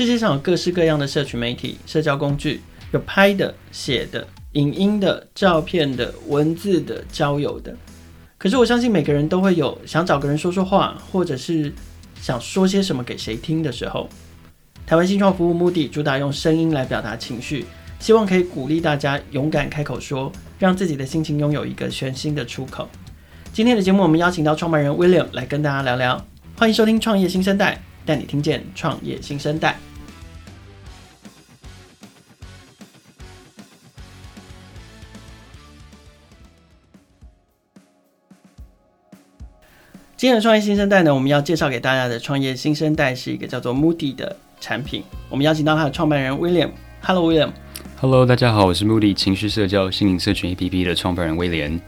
世界上有各式各样的社群媒体、社交工具，有拍的、写的、影音的、照片的、文字的、交友的。可是我相信每个人都会有想找个人说说话，或者是想说些什么给谁听的时候。台湾新创服务目的主打用声音来表达情绪，希望可以鼓励大家勇敢开口说，让自己的心情拥有一个全新的出口。今天的节目，我们邀请到创办人 William 来跟大家聊聊。欢迎收听《创业新生代》，带你听见创业新生代。今天的创业新生代呢，我们要介绍给大家的创业新生代是一个叫做 Moody 的产品。我们邀请到它的创办人 William。Hello，William。Hello，大家好，我是 Moody 情绪社交心灵社群 APP 的创办人威廉。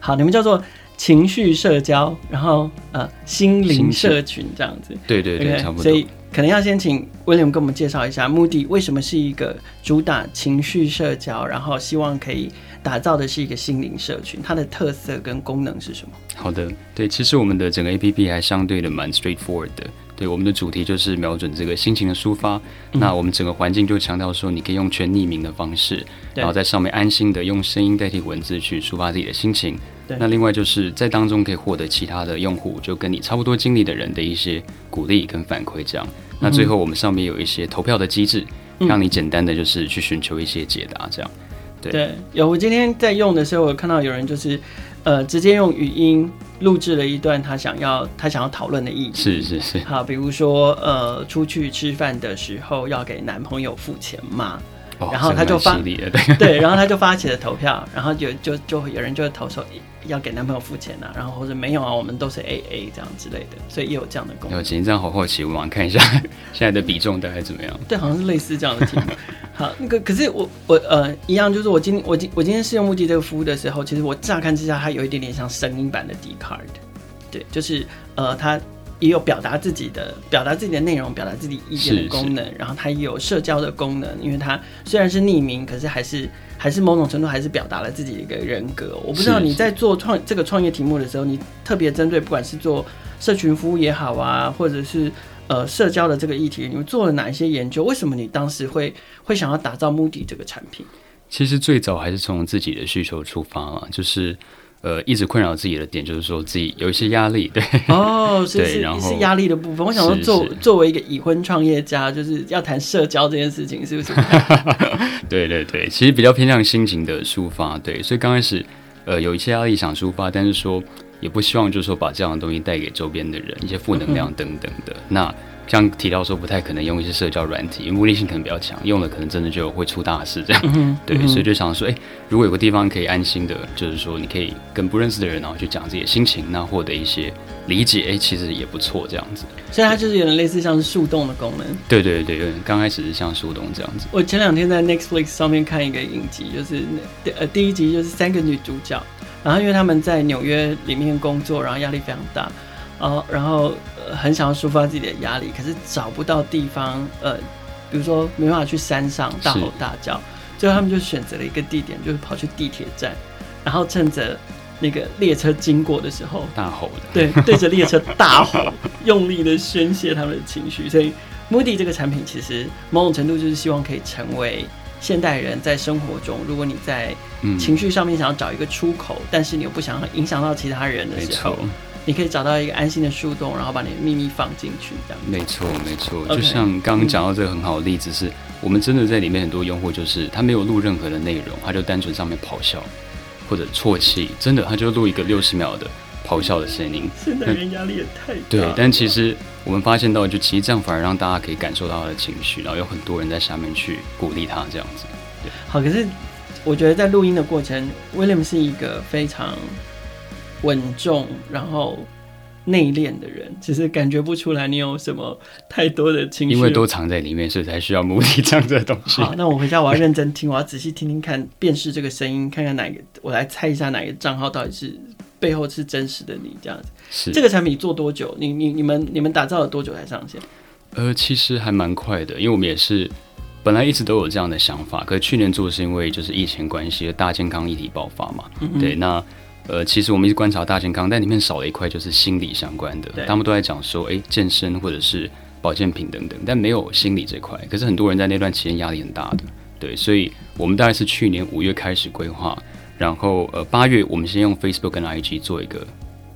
好，你们叫做。情绪社交，然后呃，心灵社群这样子，对对对，okay, 差不多。所以可能要先请 William 跟我们介绍一下，Moody 为什么是一个主打情绪社交，然后希望可以打造的是一个心灵社群，它的特色跟功能是什么？好的，对，其实我们的整个 APP 还相对的蛮 straightforward 的。对，我们的主题就是瞄准这个心情的抒发。嗯、那我们整个环境就强调说，你可以用全匿名的方式，然后在上面安心的用声音代替文字去抒发自己的心情。那另外就是在当中可以获得其他的用户，就跟你差不多经历的人的一些鼓励跟反馈，这样。那最后我们上面有一些投票的机制，嗯、让你简单的就是去寻求一些解答，这样。对，对，有我今天在用的时候，我看到有人就是呃直接用语音录制了一段他想要他想要讨论的议题。是是是。好，比如说呃出去吃饭的时候要给男朋友付钱吗？然后他就发，对，对，然后他就发起了投票，然后就就就有人就会投说要给男朋友付钱啊，然后或者没有啊，我们都是 A A 这样之类的，所以也有这样的功能。有，其实这样好好奇，我们看一下 现在的比重大概怎么样？对，好像是类似这样的题目。好，那个可是我我呃一样，就是我今我今我今天试用 Moody 这个服务的时候，其实我乍看之下，它有一点点像声音版的 Dcard，对，就是呃它。也有表达自己的、表达自己的内容、表达自己意见的功能，然后它也有社交的功能，因为它虽然是匿名，可是还是还是某种程度还是表达了自己的一个人格。我不知道你在做创这个创业题目的时候，你特别针对不管是做社群服务也好啊，或者是呃社交的这个议题，你们做了哪一些研究？为什么你当时会会想要打造 Moody 这个产品？其实最早还是从自己的需求出发嘛，就是。呃，一直困扰自己的点就是说自己有一些压力，对哦，是是是压力的部分。我想说作，作作为一个已婚创业家，就是要谈社交这件事情，是不是？对对对，其实比较偏向心情的抒发，对，所以刚开始呃有一些压力想抒发，但是说也不希望就是说把这样的东西带给周边的人，一些负能量等等的，嗯、那。像提到说不太可能用一些社交软体，因为目的性可能比较强，用了可能真的就会出大事这样。嗯、对，嗯、所以就想说，哎、欸，如果有个地方可以安心的，就是说你可以跟不认识的人然后去讲自己的心情，那获得一些理解，哎、欸，其实也不错这样子。所以它就是有点类似像是树洞的功能。对对对，有点刚开始是像树洞这样子。我前两天在 Netflix 上面看一个影集，就是呃第一集就是三个女主角，然后因为他们在纽约里面工作，然后压力非常大。哦，然后呃很想要抒发自己的压力，可是找不到地方，呃，比如说没办法去山上大吼大叫，最后他们就选择了一个地点，就是跑去地铁站，然后趁着那个列车经过的时候大吼的，对，对着列车大吼，用力的宣泄他们的情绪。所以 Moody 这个产品其实某种程度就是希望可以成为现代人在生活中，如果你在情绪上面想要找一个出口，嗯、但是你又不想影响到其他人的时候。你可以找到一个安心的树洞，然后把你的秘密放进去，这样。没错，没错。就像刚刚讲到这个很好的例子是，是、嗯、我们真的在里面很多用户，就是他没有录任何的内容，他就单纯上面咆哮或者啜泣，真的他就录一个六十秒的咆哮的声音。现代人压力也太大。对，但其实我们发现到，就其实这样反而让大家可以感受到他的情绪，然后有很多人在下面去鼓励他这样子。对，好，可是我觉得在录音的过程，William 是一个非常。稳重，然后内敛的人，其实感觉不出来你有什么太多的情绪，因为都藏在里面，所以才需要 Moody 这样的东西。好，那我回家我要认真听，我要仔细听听看，辨识这个声音，看看哪个，我来猜一下哪个账号到底是背后是真实的你这样子。是这个产品做多久？你你你们你们打造了多久才上线？呃，其实还蛮快的，因为我们也是本来一直都有这样的想法，可是去年做是因为就是疫情关系，大健康议题爆发嘛。对，那。呃，其实我们一直观察大健康，但里面少了一块，就是心理相关的。他们都在讲说，哎，健身或者是保健品等等，但没有心理这块。可是很多人在那段期间压力很大的，对，所以我们大概是去年五月开始规划，然后呃八月我们先用 Facebook 跟 IG 做一个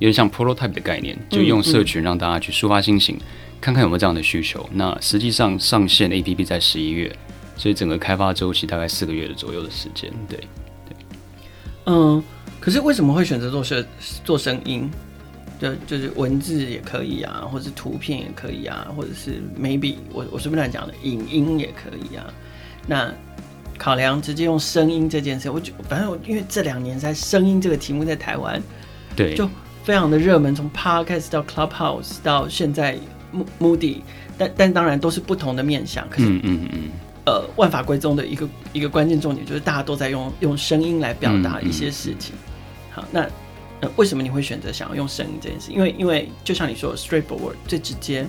有点像 prototype 的概念，就用社群让大家去抒发心情，嗯嗯、看看有没有这样的需求。那实际上上线 APP 在十一月，所以整个开发周期大概四个月的左右的时间，对对，嗯。可是为什么会选择做声做声音？就就是文字也可以啊，或者是图片也可以啊，或者是 maybe 我我随便乱讲的影音也可以啊。那考量直接用声音这件事，我就反正我因为这两年在声音这个题目在台湾，对，就非常的热门，从 Podcast 到 Clubhouse 到现在 Moody，但但当然都是不同的面向。可是嗯嗯嗯，呃，万法归宗的一个一个关键重点就是大家都在用用声音来表达一些事情。嗯嗯那，为什么你会选择想要用声音这件事？因为，因为就像你说，straightforward 最直接，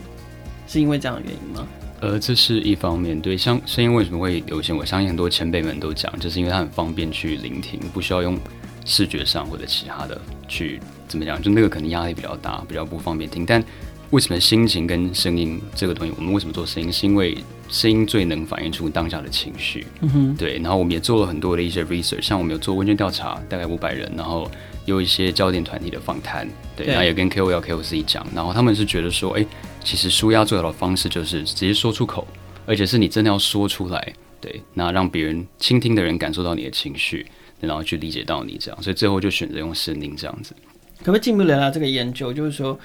是因为这样的原因吗？呃，这是一方面，对，像声音为什么会流行？我相信很多前辈们都讲，就是因为它很方便去聆听，不需要用视觉上或者其他的去怎么讲，就那个可能压力比较大，比较不方便听。但为什么心情跟声音这个东西，我们为什么做声音？是因为声音最能反映出当下的情绪，嗯哼，对。然后我们也做了很多的一些 research，像我们有做问卷调查，大概五百人，然后有一些焦点团体的访谈，对，然后也跟 KOL、KOC 讲，然后他们是觉得说，哎，其实舒压最好的方式就是直接说出口，而且是你真的要说出来，对，那让别人倾听的人感受到你的情绪，然后去理解到你这样，所以最后就选择用声音这样子。可不可以进一步聊聊这个研究？就是说，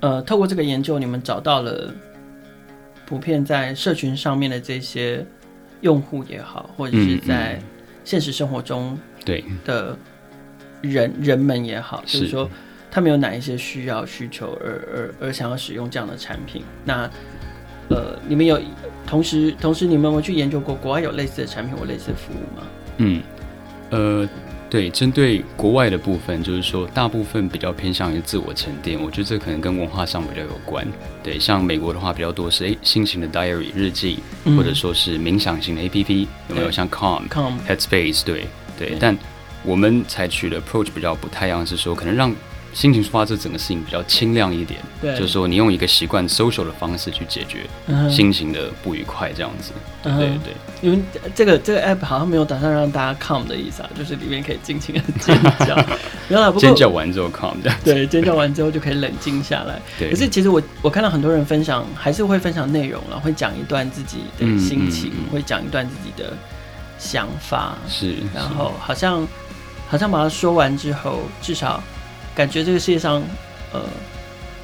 呃，透过这个研究，你们找到了。普遍在社群上面的这些用户也好，或者是在现实生活中对的人人们也好，就是说他们有哪一些需要需求而而而想要使用这样的产品？那呃，你们有同时同时你们有去研究过国外有类似的产品或类似的服务吗？嗯，呃。对，针对国外的部分，就是说大部分比较偏向于自我沉淀，我觉得这可能跟文化上比较有关。对，像美国的话比较多是诶新型的 diary 日记，嗯、或者说是冥想型的 APP，有没有像 Calm、Calm、Headspace？对对，对，但我们采取的 approach 比较不太一样，是说可能让。心情抒发这整个事情比较清亮一点，对，就是说你用一个习惯 social 的方式去解决心情的不愉快，这样子，嗯、对对对。因为这个这个 app 好像没有打算让大家 calm 的意思啊，就是里面可以尽情的尖叫，不过尖叫完之后 calm 的，对，尖叫完之后就可以冷静下来。对，可是其实我我看到很多人分享，还是会分享内容了，会讲一段自己的心情，嗯嗯嗯、会讲一段自己的想法，是，然后好像好像把它说完之后，至少。感觉这个世界上，呃，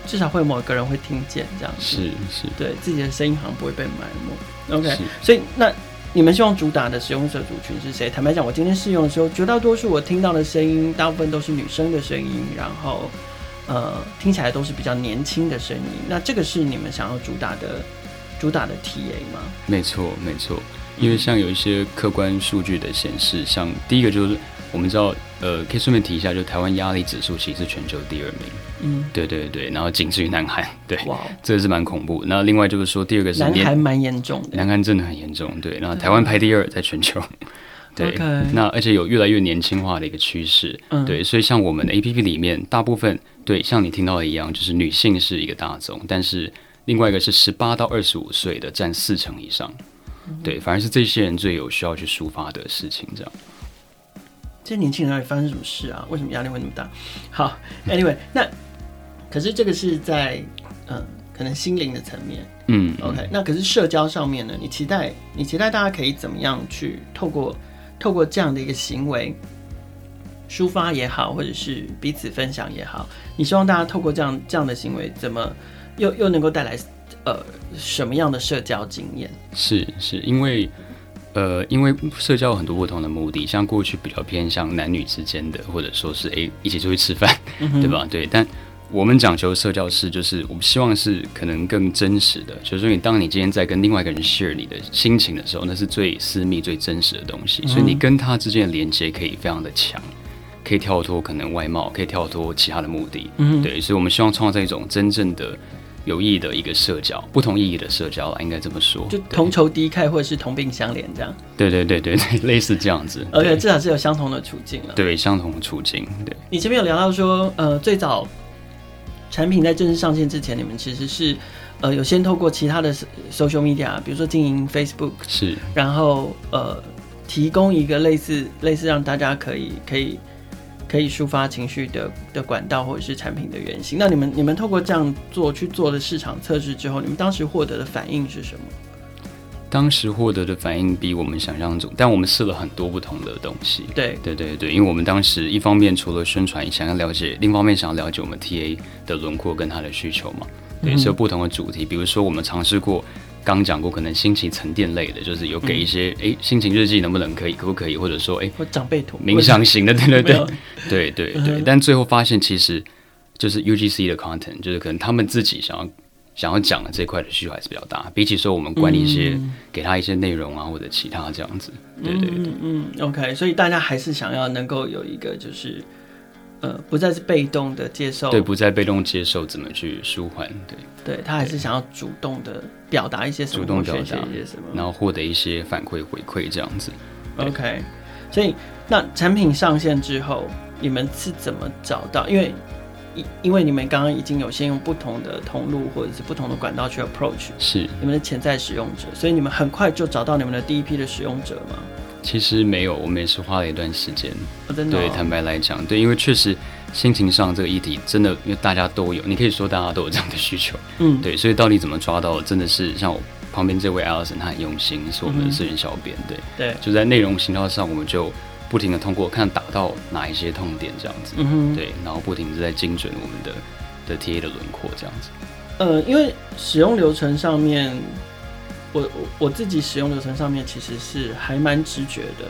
至少会有某个人会听见这样子，是是，对自己的声音好像不会被埋没。OK，所以那你们希望主打的使用者族群是谁？坦白讲，我今天试用的时候，绝大多数我听到的声音，大部分都是女生的声音，然后呃，听起来都是比较年轻的声音。那这个是你们想要主打的主打的 TA 吗？没错，没错，因为像有一些客观数据的显示，像第一个就是。我们知道，呃，可以顺便提一下，就台湾压力指数其实是全球第二名，嗯，对对对，然后仅次于南韩，对，哇，这个是蛮恐怖。那另外就是说，第二个是南韩蛮严重的，南韩真的很严重，对。然后台湾排第二，在全球，对。那而且有越来越年轻化的一个趋势，嗯，对。所以像我们的 APP 里面，大部分对像你听到的一样，就是女性是一个大宗，但是另外一个是十八到二十五岁的占四成以上，嗯，对，反而是这些人最有需要去抒发的事情，这样。这些年轻人到底发生什么事啊？为什么压力会那么大？好，Anyway，那可是这个是在嗯、呃，可能心灵的层面，嗯，OK。那可是社交上面呢？你期待你期待大家可以怎么样去透过透过这样的一个行为抒发也好，或者是彼此分享也好，你希望大家透过这样这样的行为，怎么又又能够带来呃什么样的社交经验？是是因为。呃，因为社交有很多不同的目的，像过去比较偏向男女之间的，或者说是诶一起出去吃饭，嗯，对吧？对，但我们讲求社交是，就是我们希望是可能更真实的，就是说你当你今天在跟另外一个人 share 你的心情的时候，那是最私密、最真实的东西，嗯，所以你跟他之间的连接可以非常的强，可以跳脱可能外貌，可以跳脱其他的目的，嗯，对，所以我们希望创造一种真正的。有意义的一个社交，不同意义的社交啦，应该这么说，就同仇敌忾或者是同病相怜这样。对对对对对，类似这样子，而且至少是有相同的处境了。对，相同的处境。对，你前面有聊到说，呃，最早产品在正式上线之前，你们其实是呃有先透过其他的 social media，比如说经营 Facebook，是，然后呃提供一个类似类似让大家可以可以可以抒发情绪的的管道或者是产品的原型。那你们你们透过这样做去做的市场测试之后，你们当时获得的反应是什么？当时获得的反应比我们想象中，但我们试了很多不同的东西。对对对对，因为我们当时一方面除了宣传，想要了解，另一方面想要了解我们 TA 的轮廓跟他的需求嘛。对，嗯、是有不同的主题，比如说我们尝试过，刚讲过可能心情沉淀类的，就是有给一些哎、心情日记能不能可以，可不可以，或者说哎，或长辈图冥想型的，对对对对对对、嗯。但最后发现其实就是 UGC 的 content，就是可能他们自己想要。想要讲的这块的需求还是比较大，比起说我们管理一些、嗯、给他一些内容啊或者其他这样子，对对对，嗯，嗯，OK，所以大家还是想要能够有一个就是，呃，不再是被动的接受，对，不再被动接受怎么去舒缓，对，对他还是想要主动的表达一些什么，主动表达一些什么，然后获得一些反馈回馈这样子，OK，所以那产品上线之后，你们是怎么找到？因为因为你们刚刚已经有先用不同的通路或者是不同的管道去 approach，是。你们的潜在使用者，所以你们很快就找到你们的第一批的使用者吗？其实没有，我们也是花了一段时间。哦，真的哦？对，坦白来讲，对，因为确实心情上这个议题真的，因为大家都有，你可以说大家都有这样的需求，嗯，对，所以到底怎么抓到，真的是像我旁边这位 Allison，他很用心，是我们的社群小编，对，对，就在内容行销上，我们就。不停的通过看打到哪一些痛点这样子，嗯哼，对，然后不停的在精准我们的的 TA 的轮廓这样子。呃，因为使用流程上面，我我我自己使用流程上面其实是还蛮直觉的。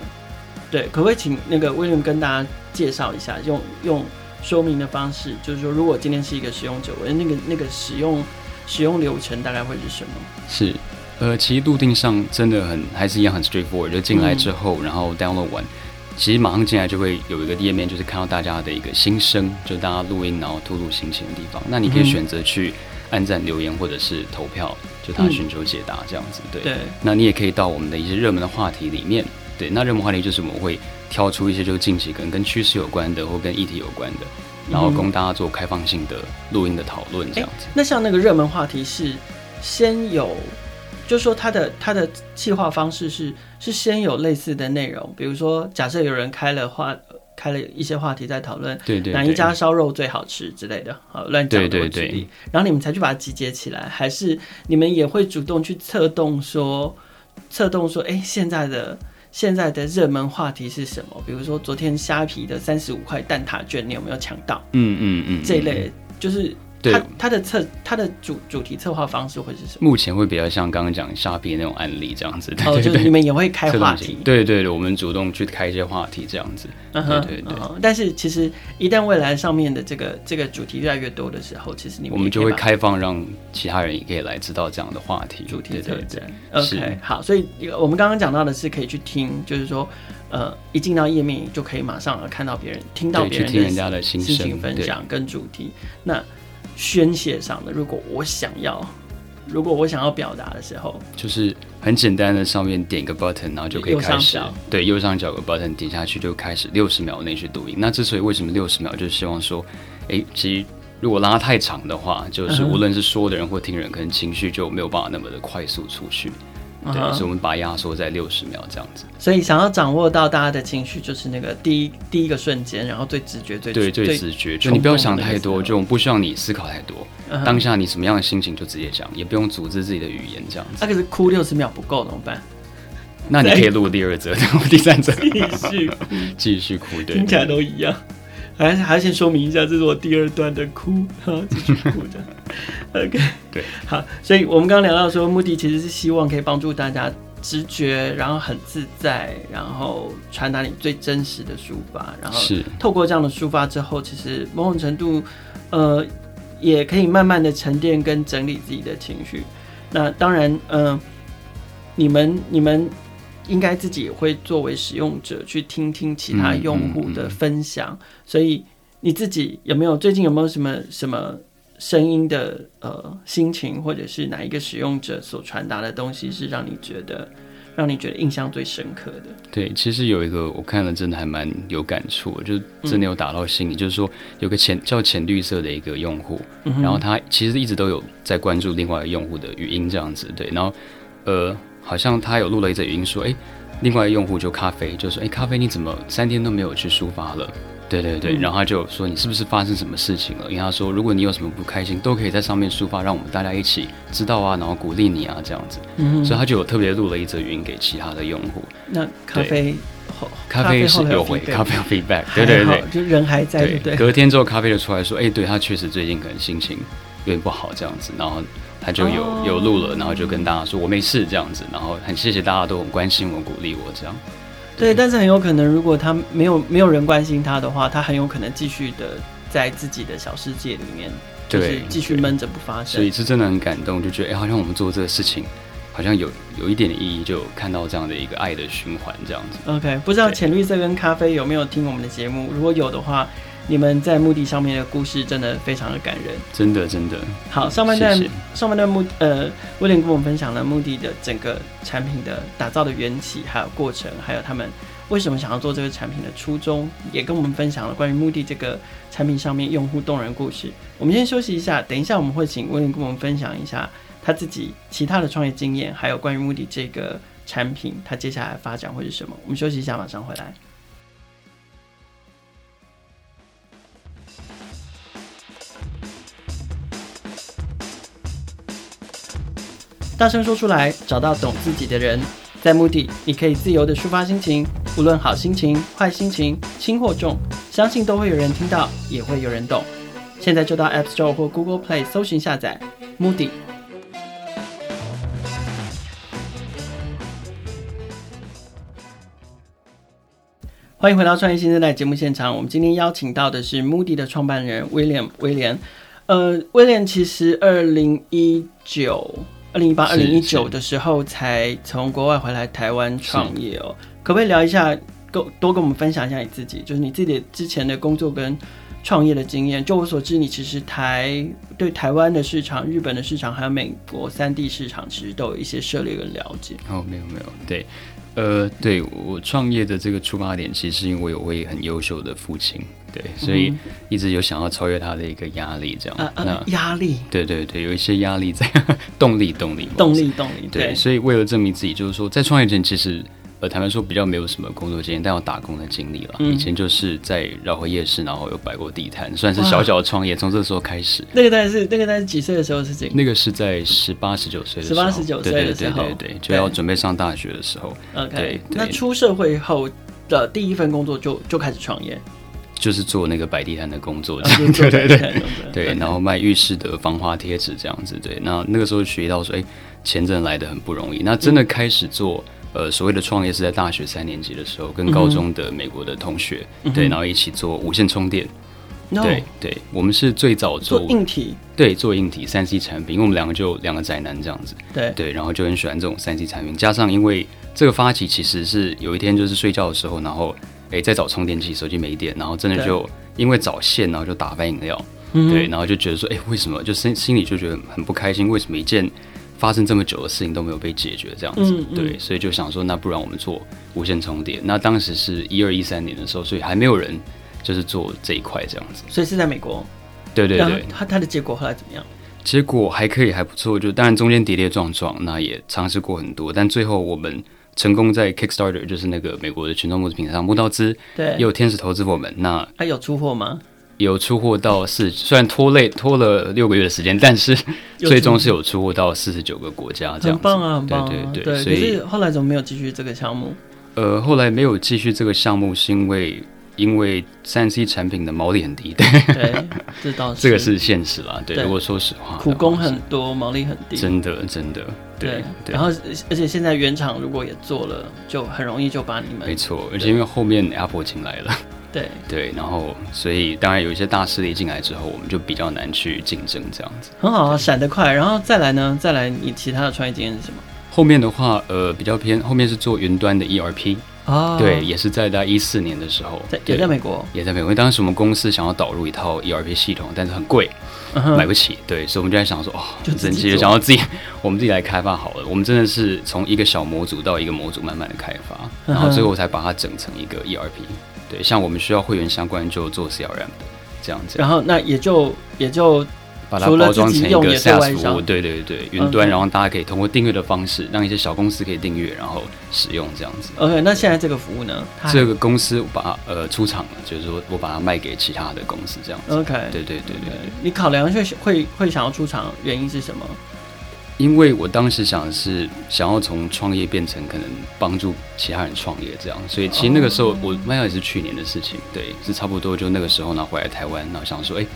对，可不可以请那个 William 跟大家介绍一下，用用说明的方式，就是说如果今天是一个使用者，我的那个那个使用使用流程大概会是什么？是，呃，其实路径上真的很还是一样很 straightforward，就进来之后，嗯、然后 download 完。其实马上进来就会有一个页面，就是看到大家的一个心声，就大家录音然后吐露心情的地方。那你可以选择去按赞、留言或者是投票，就他寻求解答这样子。对，对。那你也可以到我们的一些热门的话题里面。对，那热门话题就是我们会挑出一些就是近期可能跟趋势有关的或跟议题有关的，然后供大家做开放性的录音的讨论这样子。那像那个热门话题是先有。就是说，他的他的计划方式是是先有类似的内容，比如说，假设有人开了话，开了一些话题在讨论，对对，哪一家烧肉最好吃之类的，好乱讲的举例，然后你们才去把它集结起来，还是你们也会主动去策动说，策动说，哎，现在的现在的热门话题是什么？比如说，昨天虾皮的三十五块蛋挞券，你有没有抢到？嗯嗯嗯，这一类就是。他他的策它的主主题策划方式会是什么？目前会比较像刚刚讲虾皮那种案例这样子。哦，就是你们也会开话题。对对对，我们主动去开一些话题这样子。嗯哼，对对对。但是其实一旦未来上面的这个这个主题越来越多的时候，其实你们我们就会开放让其他人也可以来知道这样的话题主题对对。OK，好，所以我们刚刚讲到的是可以去听，就是说呃，一进到页面就可以马上看到别人听到别人听人家的心情分享跟主题。那宣泄上的，如果我想要，如果我想要表达的时候，就是很简单的，上面点一个 button，然后就可以开始。对，右上角有个 button 点下去就开始六十秒内去读音。那之所以为什么六十秒，就是希望说，哎、欸，其实如果拉太长的话，就是无论是说的人或听人，可能情绪就没有办法那么的快速出去。对，所以我们把它压缩在六十秒这样子。所以想要掌握到大家的情绪，就是那个第一第一个瞬间，然后最直觉、最对、最直觉，就你不要想太多，就我们不需要你思考太多，当下你什么样的心情就直接讲，也不用组织自己的语言这样子。那可是哭六十秒不够怎么办？那你可以录第二则，然后第三则继续继续哭，对，听起来都一样。还还要先说明一下，这是我第二段的哭，哈，继续哭的。OK，对，好，所以我们刚刚聊到说，目的其实是希望可以帮助大家直觉，然后很自在，然后传达你最真实的抒发，然后透过这样的抒发之后，其实某种程度，呃，也可以慢慢的沉淀跟整理自己的情绪。那当然，嗯、呃，你们你们。应该自己也会作为使用者去听听其他用户的分享，所以你自己有没有最近有没有什么什么声音的呃心情，或者是哪一个使用者所传达的东西是让你觉得让你觉得印象最深刻的？对，其实有一个我看了真的还蛮有感触，就是真的有打到心里。嗯、就是说有个浅叫浅绿色的一个用户，嗯、然后他其实一直都有在关注另外一个用户的语音这样子，对，然后呃，好像他有录了一则语音说，哎，另外用户就咖啡就说，哎，咖啡你怎么三天都没有去抒发了？对对对，然后他就说，你是不是发生什么事情了？因为他说，如果你有什么不开心，都可以在上面抒发，让我们大家一起知道啊，然后鼓励你啊，这样子。嗯，所以他就有特别录了一则语音给其他的用户。那咖啡后，咖啡是有回，咖啡有 feedback，对对对，就人还在，对对。隔天之后，咖啡就出来说，哎，对他确实最近可能心情有点不好这样子，然后他就有有录了，然后就跟大家说我没事这样子，然后很谢谢大家都很关心我、鼓励我这样。对，但是很有可能，如果他没有没有人关心他的话，他很有可能继续的在自己的小世界里面，就是继续闷着不发声。所以是真的很感动，就觉得哎，好像我们做这个事情，好像有有一点点意义，就看到这样的一个爱的循环这样子。OK，不知道浅绿色跟咖啡有没有听我们的节目？如果有的话。你们在墓地上面的故事真的非常的感人，真的真的。好，上半段上半段墓呃，威廉跟我们分享了墓地的整个产品的打造的缘起，还有过程，还有他们为什么想要做这个产品的初衷，也跟我们分享了关于墓地这个产品上面用户动人故事。我们先休息一下，等一下我们会请威廉跟我们分享一下他自己其他的创业经验，还有关于墓地这个产品，他接下来发展会是什么？我们休息一下，马上回来。大声说出来，找到懂自己的人。在 Moody，，你可以自由地抒发心情，无论好心情、坏心情、轻或重，相信都会有人听到，也会有人懂。现在就到 App Store 或 Google Play 搜寻下载 Moody。欢迎回到创业新生代节目现场。我们今天邀请到的是 Moody 的创办人威廉。威廉，呃，威廉其实二零一九。二零一八、二零一九的时候才从国外回来台湾创业哦，可不可以聊一下，多多跟我们分享一下你自己，就是你自己之前的工作跟创业的经验。就我所知，你其实台对台湾的市场、日本的市场还有美国三地市场，其实都有一些涉猎跟了解。哦，没有没有，对。呃，对我创业的这个出发点，其实是因为我有位很优秀的父亲，对，所以一直有想要超越他的一个压力，这样。啊、那压力？对对对，有一些压力在，动力动力动力动力。对，所以为了证明自己，就是说在创业前，其实。呃，坦白说比较没有什么工作经验，但有打工的经历了。嗯、以前就是在饶河夜市，然后有摆过地摊，算是小小的创业。从这时候开始。那个大概是那个大概是几岁的时候是这个？那个是在十八十九岁的时候。十八十九岁的时候，对对对对，就要准备上大学的时候。OK，那出社会后的第一份工作就就开始创业，就是做那个摆地摊的工作。对对对对，对，然后卖浴室的防滑贴纸这样子。对，那那个时候学到说，哎，钱真的来的很不容易。那真的开始做。呃，所谓的创业是在大学三年级的时候，跟高中的美国的同学，嗯、对，然后一起做无线充电。No. 对对，我们是最早做，做硬体，对，做硬体三 C 产品，因为我们两个就两个宅男这样子。对对，然后就很喜欢这种三 C 产品，加上因为这个发起其实是有一天就是睡觉的时候，然后哎在找充电器，手机没电，然后真的就因为找线，然后就打翻饮料，对，然后就觉得说，哎，为什么就心心里就觉得很不开心，为什么一件。发生这么久的事情都没有被解决，这样子，嗯嗯、对，所以就想说，那不然我们做无线充电。那当时是一二一三年的时候，所以还没有人就是做这一块这样子。所以是在美国。对对对。他他的结果后来怎么样？结果还可以，还不错。就当然中间跌跌撞撞，那也尝试过很多，但最后我们成功在 Kickstarter，就是那个美国的群众募资平台上募到资，对，也有天使投资我们。那还有出货吗？有出货到四，虽然拖累拖了六个月的时间，但是 最终是有出货到四十九个国家，这样子。很棒啊，很棒啊！对对对，所以后来怎么没有继续这个项目？呃，后来没有继续这个项目，是因为因为三 C 产品的毛利很低，对，对，这倒是这个是现实啦。对，对如果说实话，苦工很多，毛利很低，真的真的。对，对对然后而且现在原厂如果也做了，就很容易就把你们没错，而且因为后面 Apple 进来了。对 对，然后所以当然有一些大势力进来之后，我们就比较难去竞争这样子。很好啊，闪得快，然后再来呢？再来，你其他的创业经验是什么？后面的话，呃，比较偏后面是做云端的 ERP，哦，对，也是在大概一四年的时候，在也在美国，也在美国。因为当时我们公司想要导入一套 ERP 系统，但是很贵，嗯、买不起。对，所以我们就在想说，哦，就自己就想要自己，我们自己来开发好了。我们真的是从一个小模组到一个模组慢慢的开发，然后最后才把它整成一个 ERP。对，像我们需要会员相关就做 CRM 这样子。然后那也就也就。把它包装成一个 SaaS 服务，对对对，云端，然后大家可以通过订阅的方式，让一些小公司可以订阅，然后使用这样子。OK，那现在这个服务呢？这个公司把它呃出厂了，就是说我把它卖给其他的公司这样子。OK，对对对对。你考量会会会想要出厂，原因是什么？因为我当时想的是想要从创业变成可能帮助其他人创业这样，所以其实那个时候我卖也是去年的事情，对，是差不多就那个时候呢回来台湾，然后想说哎。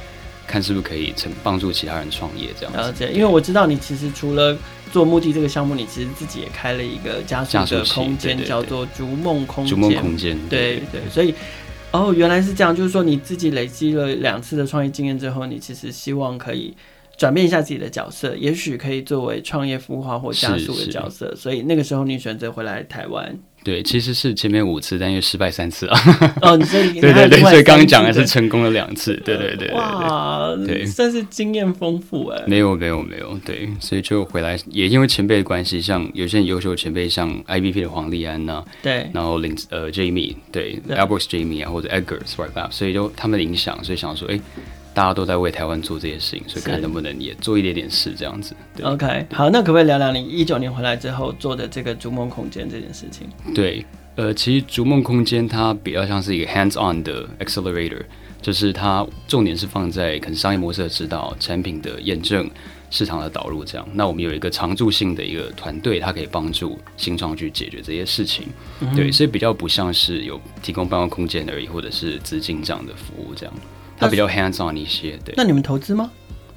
看是不是可以成帮助其他人创业这样子。了解，因为我知道你其实除了做目的这个项目，你其实自己也开了一个加速的空间，叫做逐梦空间。逐梦空间，对对，对。所以，哦，原来是这样，就是说你自己累积了两次的创业经验之后，你其实希望可以转变一下自己的角色，也许可以作为创业孵化或加速的角色。所以那个时候你选择回来台湾。对，其实是前面五次，但因为失败三次啊。哦，你所以对对对，所以刚刚讲的是成功了两次，对对对，对。哇，对，算是经验丰富哎。没有没有没有，对，所以就回来，也因为前辈的关系，像有些很优秀的前辈，像 IBP 的黄立安呐，对，然后林呃 Jamie，对，Albert Jamie 啊，或者 Edgar Swipe 所以就他们的影响，所以想说，哎。大家都在为台湾做这些事情，所以看能不能也做一点点事，这样子。OK，好，那可不可以聊聊你一九年回来之后做的这个逐梦空间这件事情？对，呃，其实逐梦空间它比较像是一个 hands-on 的 accelerator，就是它重点是放在可能商业模式的指导、产品的验证、市场的导入这样。那我们有一个常驻性的一个团队，它可以帮助新创去解决这些事情。嗯、对，所以比较不像是有提供办公空间而已，或者是资金这样的服务这样。它比较 hands on 一些，对。那你们投资吗？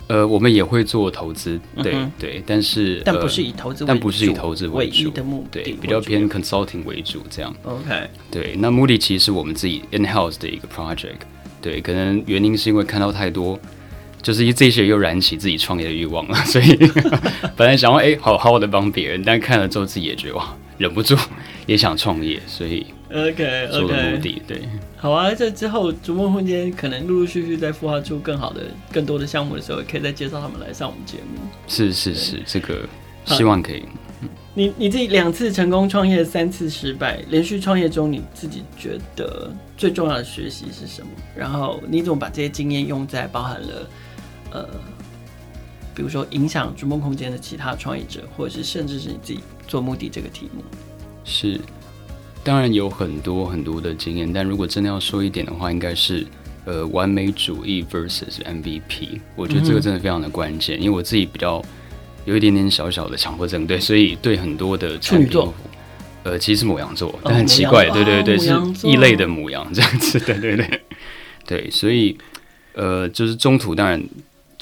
呃，我们也会做投资，对、嗯、对，但是但不是以投资但不是以投资为主，的目的，对，比较偏 consulting 为主这样。OK，对，那目的其实是我们自己 in house 的一个 project，对，可能原因是因为看到太多，就是这些又燃起自己创业的欲望了，所以 本来想要哎、欸、好好的帮别人，但看了之后自己也觉得哇，忍不住也想创业，所以。OK，OK，、okay, okay. 对，好啊。这之后，逐梦空间可能陆陆续续在孵化出更好的、更多的项目的时候，可以再介绍他们来上我们节目。是是是，这个希望可以。你你自己两次成功创业，三次失败，连续创业中，你自己觉得最重要的学习是什么？然后你怎么把这些经验用在包含了呃，比如说影响逐梦空间的其他创业者，或者是甚至是你自己做目的这个题目？是。当然有很多很多的经验，但如果真的要说一点的话，应该是呃完美主义 versus MVP。我觉得这个真的非常的关键，因为我自己比较有一点点小小的强迫症，对，所以对很多的产品，呃，其实是母羊座，但很奇怪，对对对，是异类的母羊这样子，对对对，对，所以呃，就是中途当然。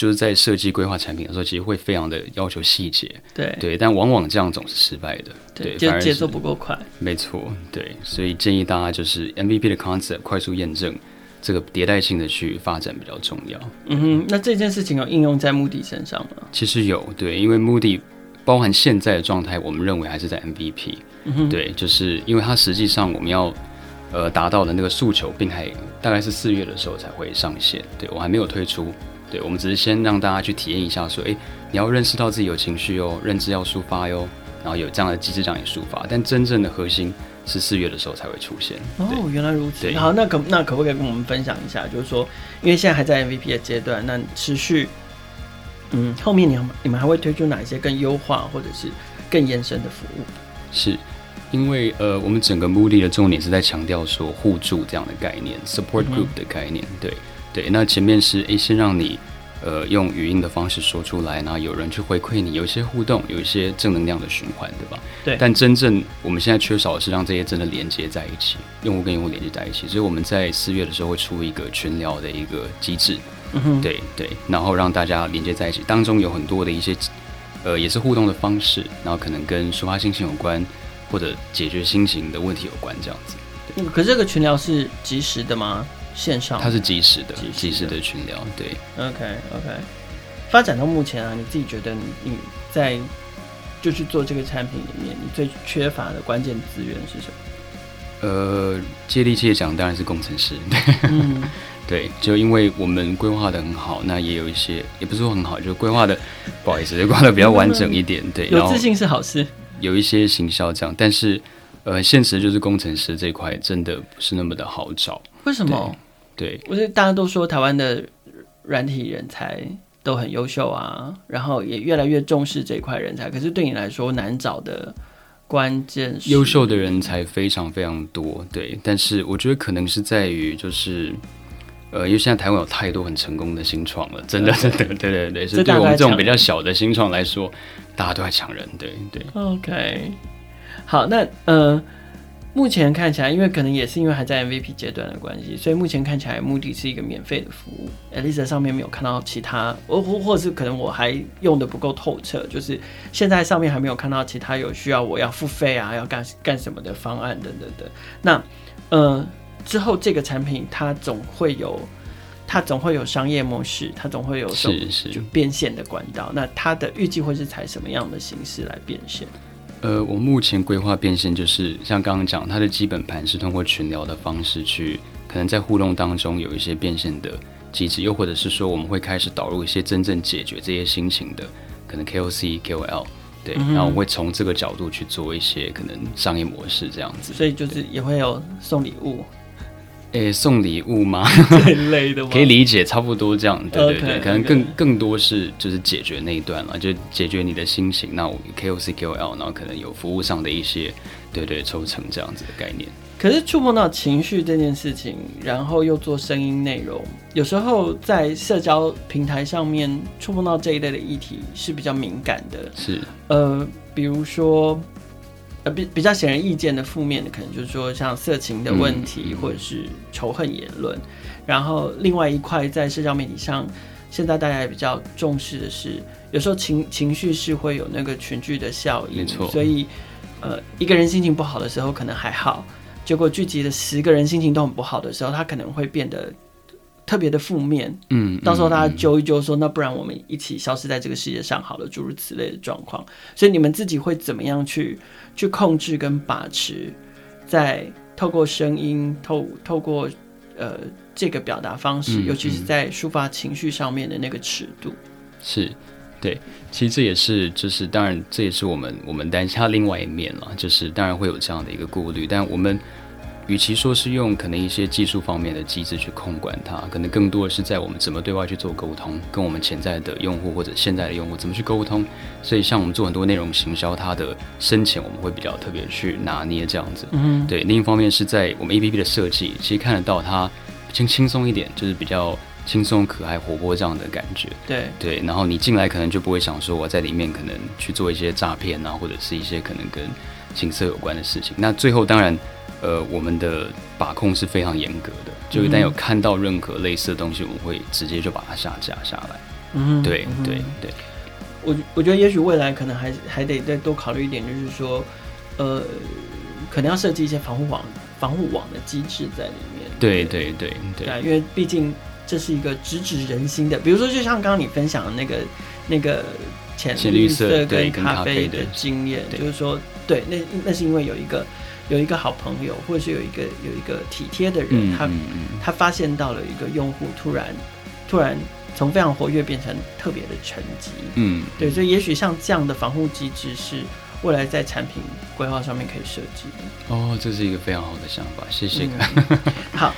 就是在设计规划产品的时候，其实会非常的要求细节，对对，但往往这样总是失败的，对，节节奏不够快，没错，对，所以建议大家就是 MVP 的 concept 快速验证，这个迭代性的去发展比较重要。嗯哼，那这件事情有应用在 Moody 身上吗？其实有，对，因为 Moody 包含现在的状态，我们认为还是在 MVP，嗯，对，就是因为它实际上我们要呃达到的那个诉求，并还大概是四月的时候才会上线，对我还没有推出。对，我们只是先让大家去体验一下，说，哎，你要认识到自己有情绪哦，认知要抒发哟，然后有这样的机制让你抒发。但真正的核心是四月的时候才会出现。哦，原来如此。好，那可那可不可以跟我们分享一下？就是说，因为现在还在 MVP 的阶段，那持续，嗯，后面你们你们还会推出哪一些更优化或者是更延伸的服务？是因为呃，我们整个 Moody 的重点是在强调说互助这样的概念，support group 的概念，嗯、对。对，那前面是诶，先让你，呃，用语音的方式说出来，然后有人去回馈你，有一些互动，有一些正能量的循环，对吧？对。但真正我们现在缺少的是让这些真的连接在一起，用户跟用户连接在一起。所以我们在四月的时候会出一个群聊的一个机制，嗯哼，对对，然后让大家连接在一起，当中有很多的一些，呃，也是互动的方式，然后可能跟抒发心情有关，或者解决心情的问题有关，这样子。对，可是这个群聊是及时的吗？线上，它是即时的，即时的群聊，对。OK OK，发展到目前啊，你自己觉得你你在就去做这个产品里面，你最缺乏的关键资源是什么？呃，接地气的讲，当然是工程师。对，嗯、对，就因为我们规划的很好，那也有一些，也不是说很好，就规划的，不好意思，规划的比较完整一点。对，有自信是好事。有一些行销这样，但是，呃，现实就是工程师这一块真的不是那么的好找。为什么？对，我觉得大家都说台湾的软体人才都很优秀啊，然后也越来越重视这一块人才。可是对你来说难找的。关键是优秀的人才非常非常多，对，但是我觉得可能是在于就是，呃，因为现在台湾有太多很成功的新创了，真的，真的，对对对，所以对我们这种比较小的新创来说，大家都在抢人，对对。OK，好，那呃。目前看起来，因为可能也是因为还在 MVP 阶段的关系，所以目前看起来 Moodle 是一个免费的服务。at least 上面没有看到其他，或或者是可能我还用的不够透彻，就是现在上面还没有看到其他有需要我要付费啊，要干干什么的方案等等等。那呃之后这个产品它总会有，它总会有商业模式，它总会有是是就变现的管道。那它的预计会是采什么样的形式来变现？呃，我目前规划变现就是像刚刚讲，它的基本盘是通过群聊的方式去，可能在互动当中有一些变现的机制，又或者是说我们会开始导入一些真正解决这些心情的，可能 KOC、KOL，对，嗯、然后我会从这个角度去做一些可能商业模式这样子，所以就是也会有送礼物。诶、欸，送礼物吗？这类的吗？可以理解，差不多这样。对对对，okay, 可能更.更多是就是解决那一段了，就解决你的心情。那我 KOC KOL，然后可能有服务上的一些对对抽成这样子的概念。可是触碰到情绪这件事情，然后又做声音内容，有时候在社交平台上面触碰到这一类的议题是比较敏感的。是呃，比如说。呃，比比较显而易见的负面的，可能就是说像色情的问题，或者是仇恨言论。嗯、然后另外一块在社交媒体上，现在大家也比较重视的是，有时候情情绪是会有那个群聚的效应。没错。所以，呃，一个人心情不好的时候可能还好，结果聚集了十个人心情都很不好的时候，他可能会变得。特别的负面，嗯，到时候大家揪一揪说，那不然我们一起消失在这个世界上好了，诸如此类的状况。所以你们自己会怎么样去去控制跟把持，在透过声音透透过呃这个表达方式，嗯、尤其是在抒发情绪上面的那个尺度。是，对，其实这也是就是当然这也是我们我们担心它另外一面了，就是当然会有这样的一个顾虑，但我们。与其说是用可能一些技术方面的机制去控管它，可能更多的是在我们怎么对外去做沟通，跟我们潜在的用户或者现在的用户怎么去沟通。所以像我们做很多内容行销，它的深浅我们会比较特别去拿捏这样子。嗯，对。另一方面是在我们 APP 的设计，其实看得到它轻轻松一点，就是比较轻松、可爱、活泼这样的感觉。对对。然后你进来可能就不会想说我在里面可能去做一些诈骗啊，或者是一些可能跟情色有关的事情。那最后当然。呃，我们的把控是非常严格的，就一旦有看到任何类似的东西，我们会直接就把它下架下来。嗯，对对对。我我觉得也许未来可能还还得再多考虑一点，就是说，呃，可能要设计一些防护网、防护网的机制在里面。对对对对，对，因为毕竟这是一个直指人心的，比如说，就像刚刚你分享的那个那个浅绿色跟咖啡的经验，就是说，对，那那是因为有一个。有一个好朋友，或者是有一个有一个体贴的人，嗯、他、嗯、他发现到了一个用户突然突然从非常活跃变成特别的沉寂，嗯，对，所以也许像这样的防护机制是未来在产品规划上面可以设计的。哦，这是一个非常好的想法，谢谢。嗯、好，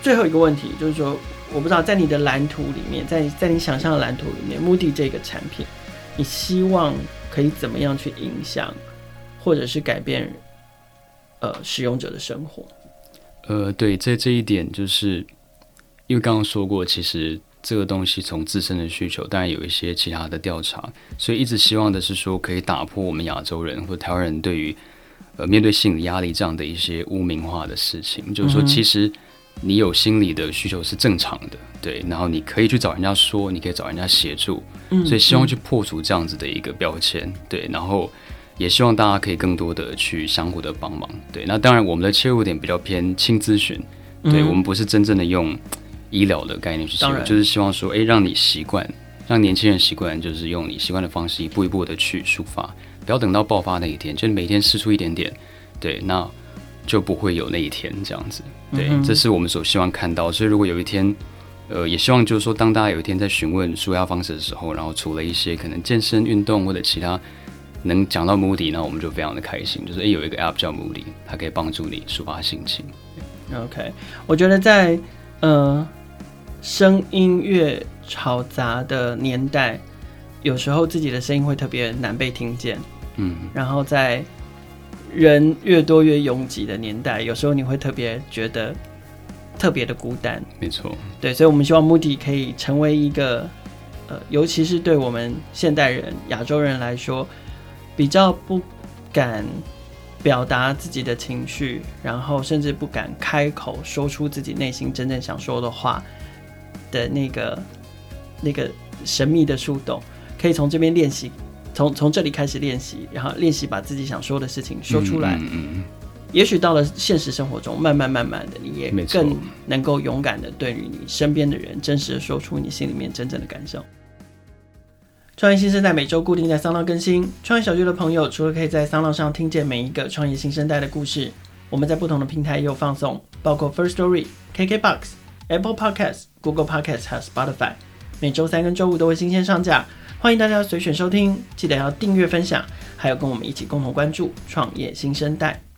最后一个问题就是说，我不知道在你的蓝图里面，在在你想象的蓝图里面，Moodle 这个产品，你希望可以怎么样去影响，或者是改变？呃，使用者的生活，呃，对，在这一点，就是因为刚刚说过，其实这个东西从自身的需求，当然有一些其他的调查，所以一直希望的是说，可以打破我们亚洲人或台湾人对于呃面对心理压力这样的一些污名化的事情，就是说，其实你有心理的需求是正常的，对，然后你可以去找人家说，你可以找人家协助，所以希望去破除这样子的一个标签，对，然后。也希望大家可以更多的去相互的帮忙，对。那当然，我们的切入点比较偏轻咨询，对、嗯、我们不是真正的用医疗的概念去切入，就是希望说，哎，让你习惯，让年轻人习惯，就是用你习惯的方式，一步一步的去抒发，不要等到爆发那一天，就是每天释出一点点，对，那就不会有那一天这样子。对，嗯、这是我们所希望看到。所以如果有一天，呃，也希望就是说，当大家有一天在询问舒压方式的时候，然后除了一些可能健身运动或者其他能讲到 Moody，那我们就非常的开心。就是诶，有一个 App 叫 Moody，它可以帮助你抒发心情。OK，我觉得在呃声音越嘈杂的年代，有时候自己的声音会特别难被听见。嗯，然后在人越多越拥挤的年代，有时候你会特别觉得特别的孤单。没错，对，所以我们希望 Moody 可以成为一个呃，尤其是对我们现代人、亚洲人来说，比较不敢。表达自己的情绪，然后甚至不敢开口说出自己内心真正想说的话的那个那个神秘的树洞，可以从这边练习，从从这里开始练习，然后练习把自己想说的事情说出来。嗯嗯嗯。也许到了现实生活中，慢慢慢慢的，你也更能够勇敢的对于你身边的人，真实的说出你心里面真正的感受。创业新生代每周固定在 SoundOn 更新。创业小聚的朋友，除了可以在 SoundOn 上听见每一个创业新生代的故事，我们在不同的平台也有放送，包括 First Story、KKBox、Apple Podcasts、Google Podcasts 还有 Spotify。每周三跟周五都会新鲜上架，欢迎大家随选收听。记得要订阅、分享，还有跟我们一起共同关注创业新生代。